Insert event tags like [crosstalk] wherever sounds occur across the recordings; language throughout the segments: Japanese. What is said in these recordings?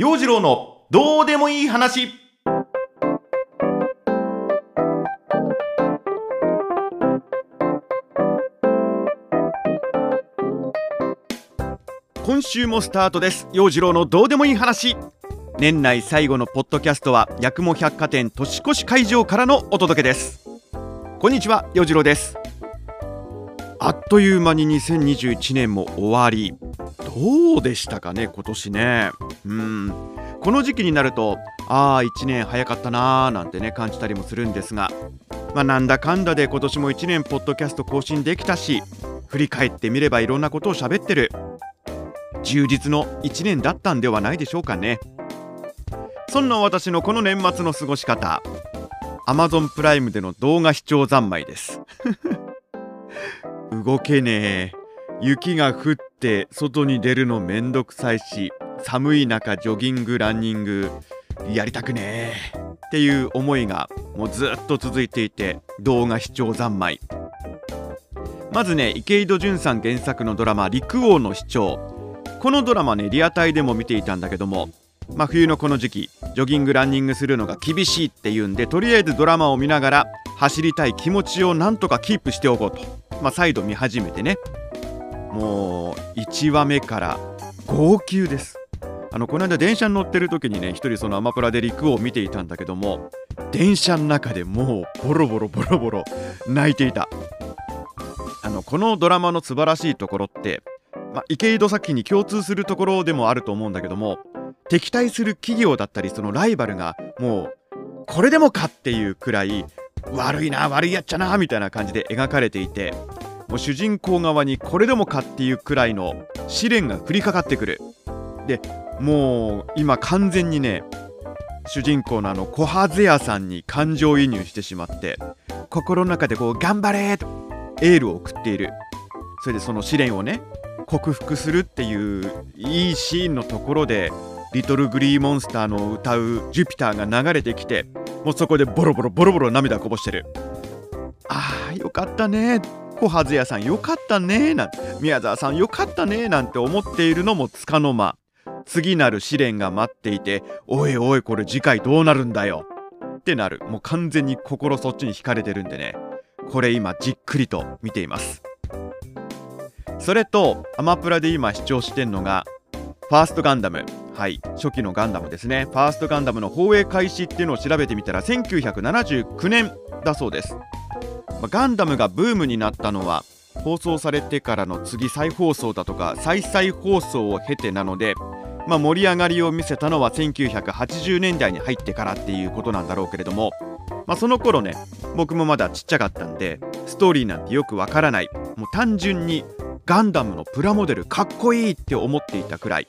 陽次郎のどうでもいい話。今週もスタートです。陽次郎のどうでもいい話。年内最後のポッドキャストは八雲百貨店年越し会場からのお届けです。こんにちは陽次郎です。あっという間に2021年も終わり。どうでしたかね今年ね。うん。この時期になるとああ1年早かったなーなんてね感じたりもするんですがまあなんだかんだで今年も1年ポッドキャスト更新できたし振り返ってみればいろんなことを喋ってる。充実の1年だったんではないでしょうかね。そんな私のこの年末の過ごし方 Amazon プライムでの動画視聴三昧です。[laughs] 動けねえ。雪が降って外に出るのめんどくさいし寒い中ジョギングランニングやりたくねえっていう思いがもうずっと続いていて動画視聴三昧。まずね池井戸潤さん原作のドラマ「陸王の視聴」このドラマねリアタイでも見ていたんだけども、まあ、冬のこの時期ジョギングランニングするのが厳しいっていうんでとりあえずドラマを見ながら走りたい気持ちをなんとかキープしておこうと、まあ、再度見始めてね。もう1話目から号泣です。あのこの間電車に乗ってる時にね一人そのアマプラで陸を見ていたんだけども電車の中でもうボロボロボロボロ泣いていた。あのこのドラマの素晴らしいところってまあ、池井戸作品に共通するところでもあると思うんだけども敵対する企業だったりそのライバルがもうこれでもかっていうくらい悪いな悪いやっちゃなみたいな感じで描かれていてもう主人公側にこれでもかっていうくらいの試練が降りかかってくる。でもう今完全にね主人公のあの小ハゼ屋さんに感情移入してしまって心の中でこう頑張れとエールを送っている。それでその試練をね克服するっていういいシーンのところでリトルグリーモンスターの歌う「ジュピター」が流れてきてもうそこでボロボロボロボロ涙こぼしてるあーよかったね小はずやさんよかったねなんて宮沢さんよかったねなんて思っているのもつかの間。次なる試練が待っていておいおいこれ次回どうなるんだよ。ってなる。もう完全に心そっちに惹かれてるんでね。これ今じっくりと見ています。それとアマプラで今視聴してんのがファーストガンダム。はい初期のガンダムですね。ファーストガンダムの放映開始っていうのを調べてみたら1979年だそうです、まあ、ガンダムがブームになったのは放送されてからの次再放送だとか再々放送を経てなので、まあ、盛り上がりを見せたのは1980年代に入ってからっていうことなんだろうけれども、まあ、その頃ね僕もまだちっちゃかったんでストーリーなんてよくわからない。もう単純にガンダムのプラモデルかっこいいって思っていたくらい。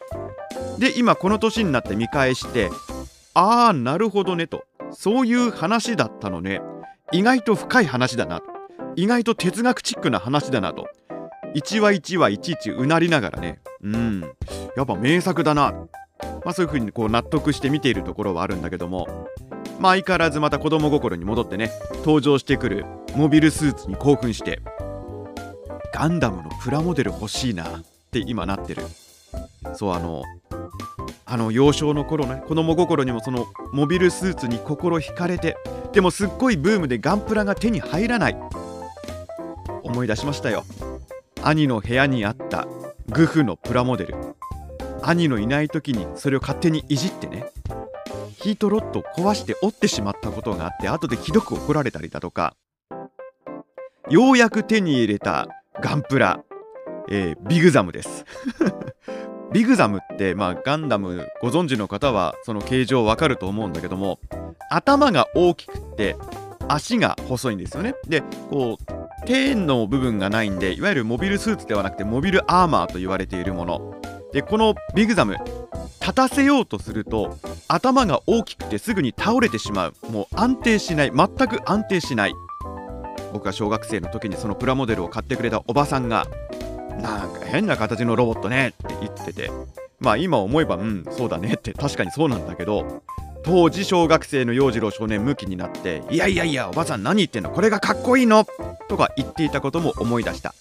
で今この年になって見返してああなるほどねと。そういう話だったのね。意外と深い話だな。意外と哲学チックな話だなと。1話1話いちいちうなりながらね。うん。やっぱ名作だな。まあそういう風にこう納得して見ているところはあるんだけども。まあ相変わらずまた子供心に戻ってね登場してくるモビルスーツに興奮してガンダムのプラモデル欲しいなって今なってる。そうあのあの幼少の頃ね子供心にもそのモビルスーツに心惹かれてでもすっごいブームでガンプラが手に入らない。思い出しましたよ。兄の部屋にあったグフのプラモデル。兄のいない時にそれを勝手にいじってね。ヒートロッド壊して折ってしまったことがあって後でひどく怒られたりだとか。ようやく手に入れたガンプラ、えー、ビグザムです。[laughs] ビグザムって、まあ、ガンダムご存知の方はその形状わかると思うんだけども頭が大きくって足が細いんですよね。でこう手の部分がないんでいわゆるモビルスーツではなくてモビルアーマーと言われているもの。でこのビグザム立たせようとすると頭が大きくてすぐに倒れてしまう。もう安定しない。全く安定しない。僕が小学生の時にそのプラモデルを買ってくれたおばさんがなんか変な形のロボットねって言ってて。まあ今思えばうんそうだねって確かにそうなんだけど当時小学生の洋次郎少年向きになっていやいやいやおばさん何言ってんの？これがかっこいいの！とか言っていたことも思い出した。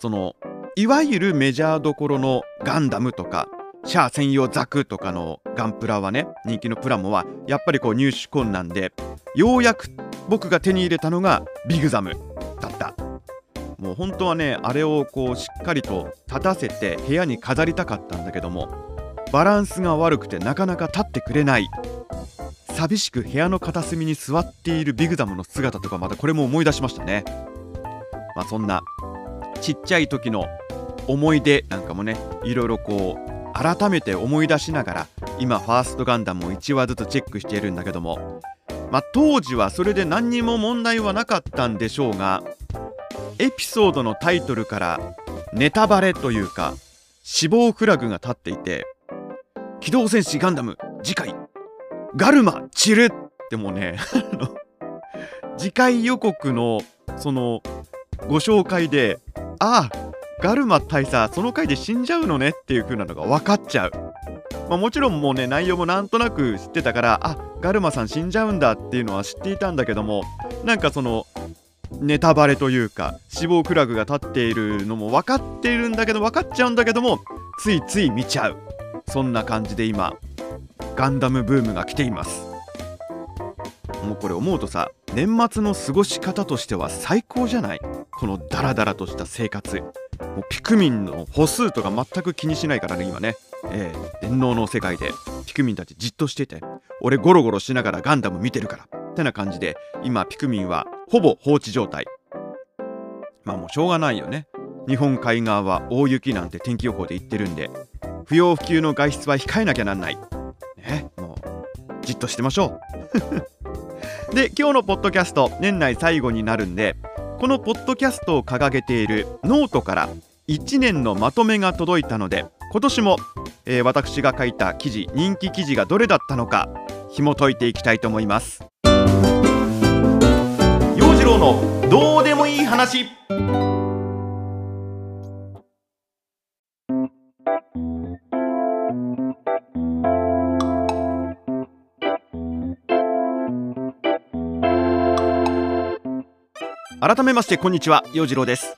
そのいわゆるメジャーどころのガンダムとかシャア専用ザクとかのガンプラはね人気のプラモはやっぱりこう入手困難でようやく僕が手に入れたのがビグザムだった。もう本当はねあれをこうしっかりと立たせて部屋に飾りたかったんだけどもバランスが悪くてなかなか立ってくれない。寂しく部屋の片隅に座っているビグザムの姿とかまたこれも思い出しましたね。まあそんなちっちゃい時の思い出なんかもねいろいろこう改めて思い出しながら今ファーストガンダムを1話ずつチェックしているんだけどもまあ当時はそれで何にも問題はなかったんでしょうがエピソードのタイトルからネタバレというか死亡フラグが立っていて「機動戦士ガンダム次回ガルマ散る!」ってもうね次回予告のそのご紹介でああガルマ大佐その回で死んじゃうのねっていう風なのが分かっちゃう、まあ、もちろんもうね内容もなんとなく知ってたからあガルマさん死んじゃうんだっていうのは知っていたんだけどもなんかそのネタバレというか死亡フラグが立っているのも分かっているんだけど分かっちゃうんだけどもついつい見ちゃうそんな感じで今ガンダムブームが来ています。もうこれ思うとさ年末の過ごし方としては最高じゃない？このダラダラとした生活。もうピクミンの歩数とか全く気にしないからね今ね、えー、電脳の世界で。ピクミンたちじっとしてて。俺ゴロゴロしながらガンダム見てるから。ってな感じで今ピクミンはほぼ放置状態。まあもうしょうがないよね。日本海側は大雪なんて天気予報で言ってるんで。不要不急の外出は控えなきゃなんない。ねもうじっとしてましょう。[laughs] で今日のポッドキャスト年内最後になるんでこのポッドキャストを掲げているノートから1年のまとめが届いたので今年も、えー、私が書いた記事人気記事がどれだったのか紐解いていきたいと思います。陽次郎のどうでもいい話。改めましてこんにちは陽次郎です。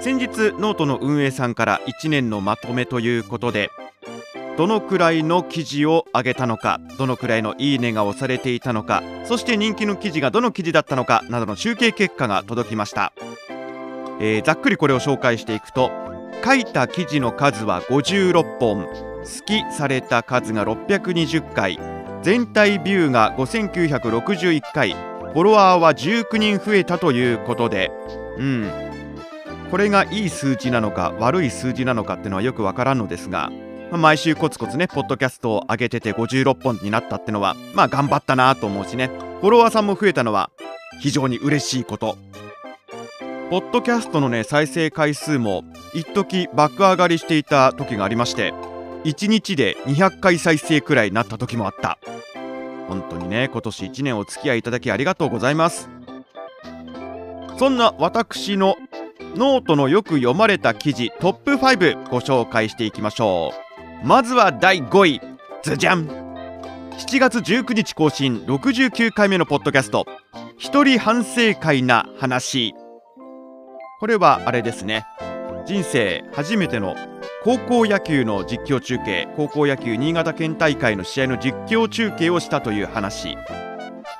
先日ノートの運営さんから1年のまとめということでどのくらいの記事を上げたのかどのくらいのいいねが押されていたのかそして人気の記事がどの記事だったのかなどの集計結果が届きました、えー、ざっくりこれを紹介していくと書いた記事の数は56本好きされた数が620回全体ビューが5961回フォロワーは19人増えたということで、うん、これがいい数字なのか悪い数字なのかっていうのはよくわからんのですが、まあ、毎週コツコツね、ポッドキャストを上げてて56本になったってのは、まあ頑張ったなと思うしね、フォロワーさんも増えたのは非常に嬉しいこと。ポッドキャストのね、再生回数も一時爆上がりしていた時がありまして、1日で200回再生くらいになった時もあった。本当にね今年1年お付き合いいただきありがとうございます。そんな私のノートのよく読まれた記事トップ5ご紹介していきましょう。まずは第5位ズジャン。7月19日更新69回目のポッドキャスト。一人反省会な話。これはあれですね。人生初めての高校野球の実況中継高校野球新潟県大会の試合の実況中継をしたという話。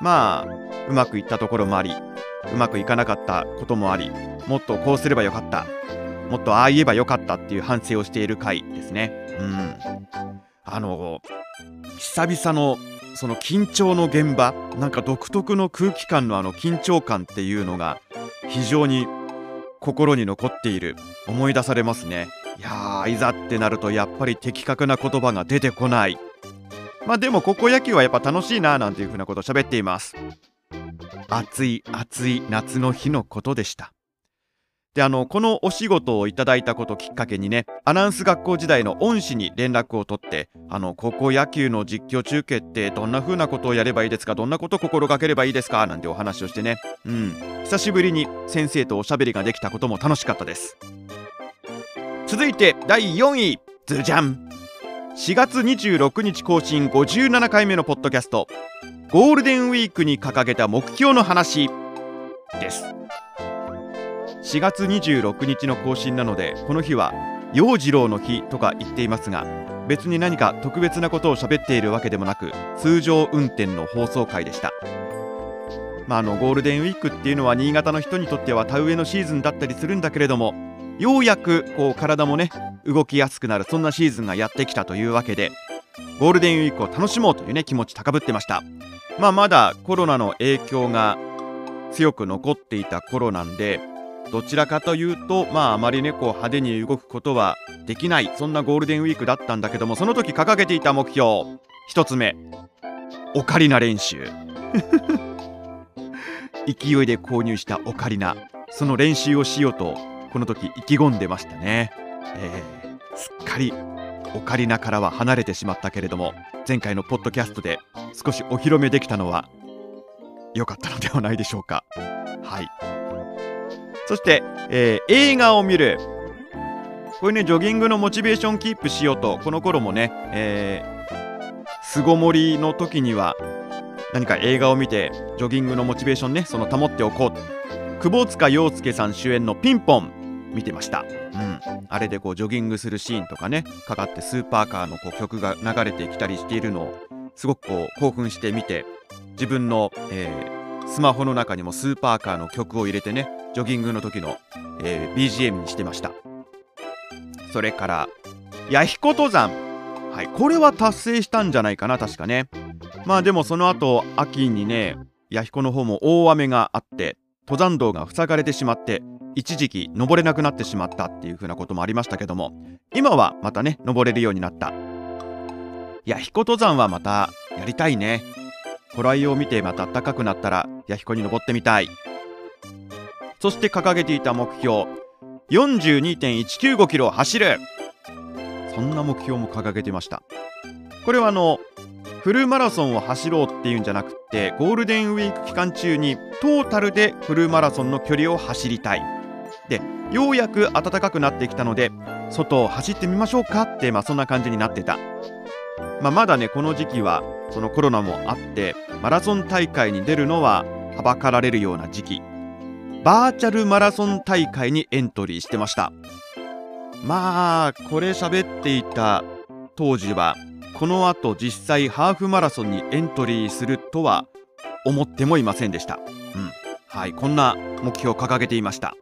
まあうまくいったところもありうまくいかなかったこともありもっとこうすればよかったもっとああ言えばよかったっていう反省をしている回ですね。うん。あの久々のその緊張の現場なんか独特の空気感のあの緊張感っていうのが非常に心に残っている思い出されますね。いやいざってなるとやっぱり的確な言葉が出てこない。まあでも高校野球はやっぱ楽しいななんていうふうなことを喋っています。暑い暑い夏の日のことでした。であのこのお仕事をいただいたこときっかけにねアナウンス学校時代の恩師に連絡を取ってあの高校野球の実況中継ってどんな風なことをやればいいですかどんなことを心がければいいですかなんてお話をしてね。うん。久しぶりに先生とおしゃべりができたことも楽しかったです。続いて第4位ズジャン。4月26日更新57回目のポッドキャスト。ゴールデンウィークに掲げた目標の話です。4月26日の更新なのでこの日は陽次郎の日とか言っていますが別に何か特別なことを喋っているわけでもなく通常運転の放送回でした。まあ、あのゴールデンウィークっていうのは新潟の人にとっては田植えのシーズンだったりするんだけれどもようやくこう体もね動きやすくなるそんなシーズンがやってきたというわけでゴールデンウィークを楽しもうというね気持ち高ぶってました。まあまだコロナの影響が強く残っていた頃なんでどちらかというとまああまりねこう派手に動くことはできないそんなゴールデンウィークだったんだけどもその時掲げていた目標1つ目オカリナ練習。[laughs] 勢いで購入したオカリナその練習をしようとこの時意気込んでましたね、えー、すっかりオカリナからは離れてしまったけれども前回のポッドキャストで少しお披露目できたのは良かったのではないでしょうか。はい。そして、えー、映画を見る。これねジョギングのモチベーションキープしようとこの頃もね、えー、巣ごもりの時には何か映画を見てジョギングのモチベーションねその保っておこう。窪塚洋介さん主演のピンポン。見てました、うん、あれでこうジョギングするシーンとかねかかってスーパーカーのこう曲が流れてきたりしているのをすごくこう興奮して見て自分の、えー、スマホの中にもスーパーカーの曲を入れてねジョギングの時の、えー、BGM にしてました。それから弥彦登山。はいこれは達成したんじゃないかな確かね。まあでもその後秋にね弥彦の方も大雨があって登山道が塞がれてしまって一時期登れなくなってしまったっていう風なこともありましたけども今はまたね登れるようになった。弥彦登山はまたやりたいね。古来を見てまた暖かくなったら弥彦に登ってみたい。そして掲げていた目標42.195キロを走る。そんな目標も掲げてました。これはあのフルマラソンを走ろうっていうんじゃなくてゴールデンウィーク期間中にトータルでフルマラソンの距離を走りたい。でようやく暖かくなってきたので外を走ってみましょうかって、まあ、そんな感じになってた、まあ、まだねこの時期はそのコロナもあってマラソン大会に出るのははばかられるような時期。バーチャルマラソン大会にエントリーしてました。まあこれ喋っていた当時はこのあと実際ハーフマラソンにエントリーするとは思ってもいませんでした。うん、はいこんな目標を掲げていました。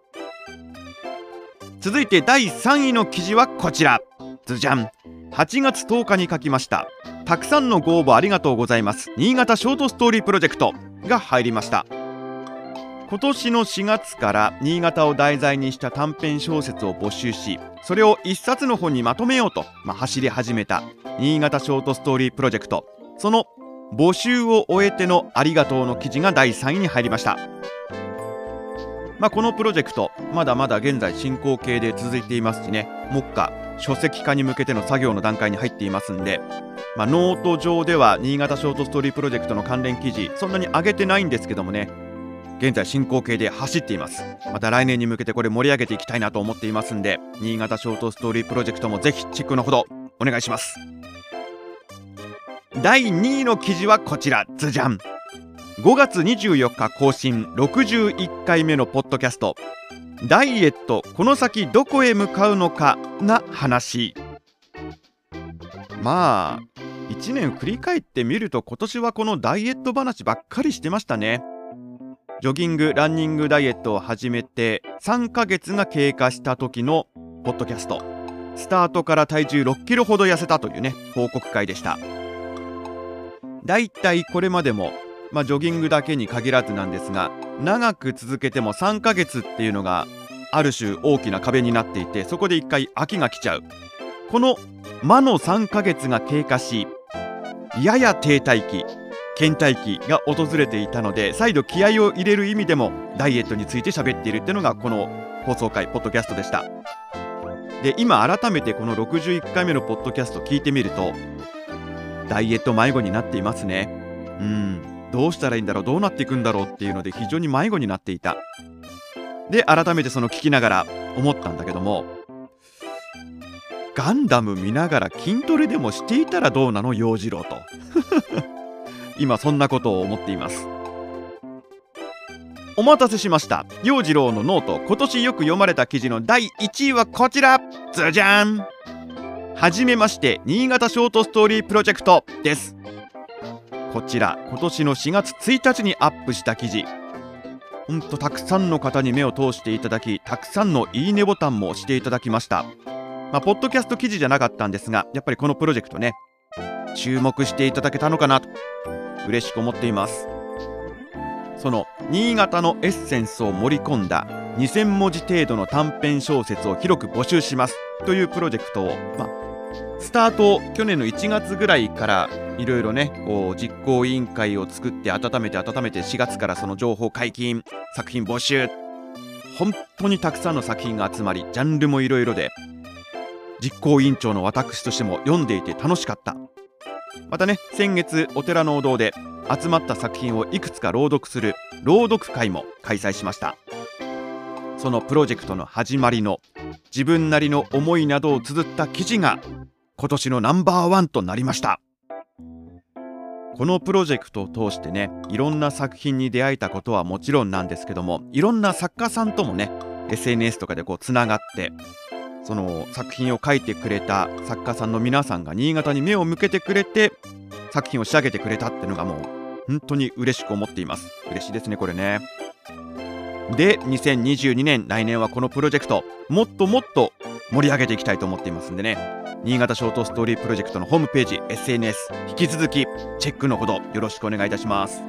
続いて第3位の記事はこちら。ずじゃん8月10日に書きました。たくさんのご応募ありがとうございます。新潟ショートストーリープロジェクトが入りました。今年の4月から新潟を題材にした短編小説を募集しそれを1冊の本にまとめようと、まあ、走り始めた新潟ショートストーリープロジェクト。その募集を終えてのありがとうの記事が第3位に入りました。まあ、このプロジェクトまだまだ現在進行形で続いていますしね目下書籍化に向けての作業の段階に入っていますんで、まあ、ノート上では新潟ショートストーリープロジェクトの関連記事そんなに上げてないんですけどもね現在進行形で走っています。また来年に向けてこれ盛り上げていきたいなと思っていますんで新潟ショートストーリープロジェクトもぜひチェックのほどお願いします。第2位の記事はこちらズジャン。5月24日更新61回目のポッドキャスト。ダイエットこの先どこへ向かうのかな話。まあ1年振り返ってみると今年はこのダイエット話ばっかりしてましたね。ジョギングランニングダイエットを始めて3ヶ月が経過した時のポッドキャスト。スタートから体重6キロほど痩せたというね報告会でした。だいたいこれまでもまあ、ジョギングだけに限らずなんですが長く続けても3ヶ月っていうのがある種大きな壁になっていてそこで1回飽きが来ちゃう。この魔の3ヶ月が経過しやや停滞期倦怠期が訪れていたので再度気合を入れる意味でもダイエットについて喋っているっていうのがこの放送回ポッドキャストでした。で今改めてこの61回目のポッドキャスト聞いてみるとダイエット迷子になっていますね。うん。どうしたらいいんだろうどうなっていくんだろうっていうので非常に迷子になっていた。で改めてその聞きながら思ったんだけどもガンダム見ながら筋トレでもしていたらどうなの？洋次郎と。[laughs] 今そんなことを思っています。お待たせしました。洋次郎のノート今年よく読まれた記事の第1位はこちら。じゃじゃん8はじめまして新潟ショートストーリープロジェクトです。こちら今年の4月1日にアップした記事。ほんとたくさんの方に目を通していただきたくさんのいいねボタンも押していただきました。まあ、ポッドキャスト記事じゃなかったんですがやっぱりこのプロジェクトね注目していただけたのかなと嬉しく思っています。その新潟のエッセンスを盛り込んだ2000文字程度の短編小説を広く募集しますというプロジェクトを、まあ、スタート去年の1月ぐらいからいろいろねこう実行委員会を作って温めて温めて4月からその情報解禁作品募集。本当にたくさんの作品が集まりジャンルもいろいろで実行委員長の私としても読んでいて楽しかった。またね先月お寺のお堂で集まった作品をいくつか朗読する朗読会も開催しました。そのプロジェクトの始まりの自分なりの思いなどを綴った記事が今年のナンバーワンとなりました。このプロジェクトを通してねいろんな作品に出会えたことはもちろんなんですけどもいろんな作家さんともね SNS とかでこうつながってその作品を書いてくれた作家さんの皆さんが新潟に目を向けてくれて作品を仕上げてくれたっていうのがもう本当に嬉しく思っています。嬉しいですねこれね。で2022年来年はこのプロジェクトもっともっと盛り上げていきたいと思っていますんでね。新潟ショートストーリープロジェクトのホームページ SNS 引き続きチェックのほどよろしくお願いいたします。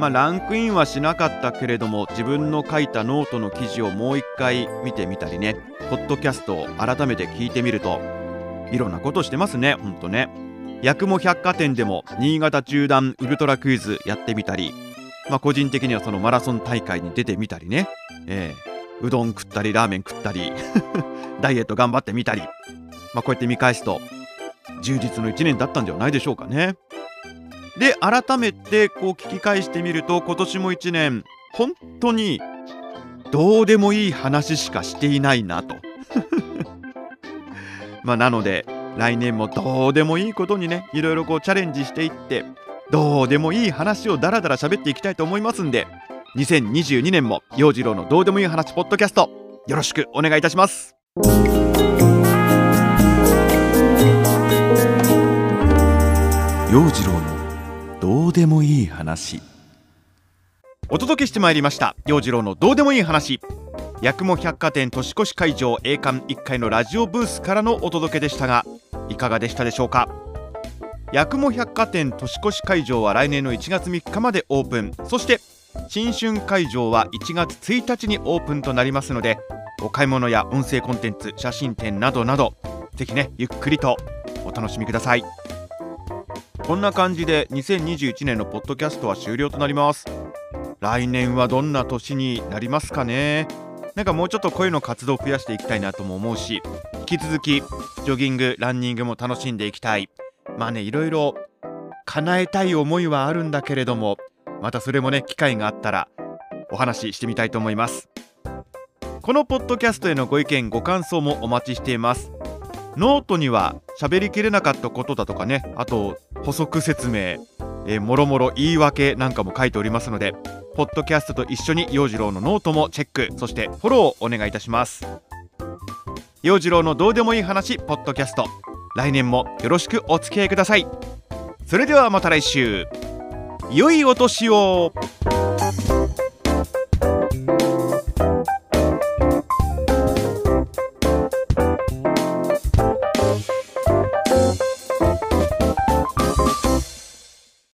まあ、ランクインはしなかったけれども自分の書いたノートの記事をもう一回見てみたりねポッドキャストを改めて聞いてみるといろんなことしてますねほんとね。八雲百貨店でも新潟中段ウルトラクイズやってみたり、まあ、個人的にはそのマラソン大会に出てみたりね、えー、うどん食ったりラーメン食ったり [laughs] ダイエット頑張ってみたり、まあ、こうやって見返すと充実の1年だったんではないでしょうかね。で改めてこう聞き返してみると今年も1年本当にどうでもいい話しかしていないなと。[laughs] まあなので来年もどうでもいいことにねいろいろこうチャレンジしていってどうでもいい話をダラダラ喋っていきたいと思いますんで2022年も陽次郎のどうでもいい話ポッドキャストよろしくお願いいたします。陽次郎のどうでもいい話。お届けしてまいりました陽次郎のどうでもいい話。八雲百貨店年越し会場栄冠1階のラジオブースからのお届けでしたがいかがでしたでしょうか？八雲百貨店年越し会場は来年の1月3日までオープン。そして新春会場は1月1日にオープンとなりますのでお買い物や音声コンテンツ写真展などなどぜひねゆっくりとお楽しみください。こんな感じで2021年のポッドキャストは終了となります。来年はどんな年になりますかね。なんかもうちょっと声の活動を増やしていきたいなとも思うし引き続きジョギングランニングも楽しんでいきたい。まあねいろいろ叶えたい思いはあるんだけれどもまたそれもね機会があったらお話ししてみたいと思います。このポッドキャストへのご意見ご感想もお待ちしています。ノートには喋りきれなかったことだとかねあと補足説明、えー、もろもろ言い訳なんかも書いておりますのでポッドキャストと一緒に陽次郎のノートもチェックそしてフォローをお願いいたします。陽次郎のどうでもいい話ポッドキャスト。来年もよろしくお付き合いください。それではまた来週。良いお年を。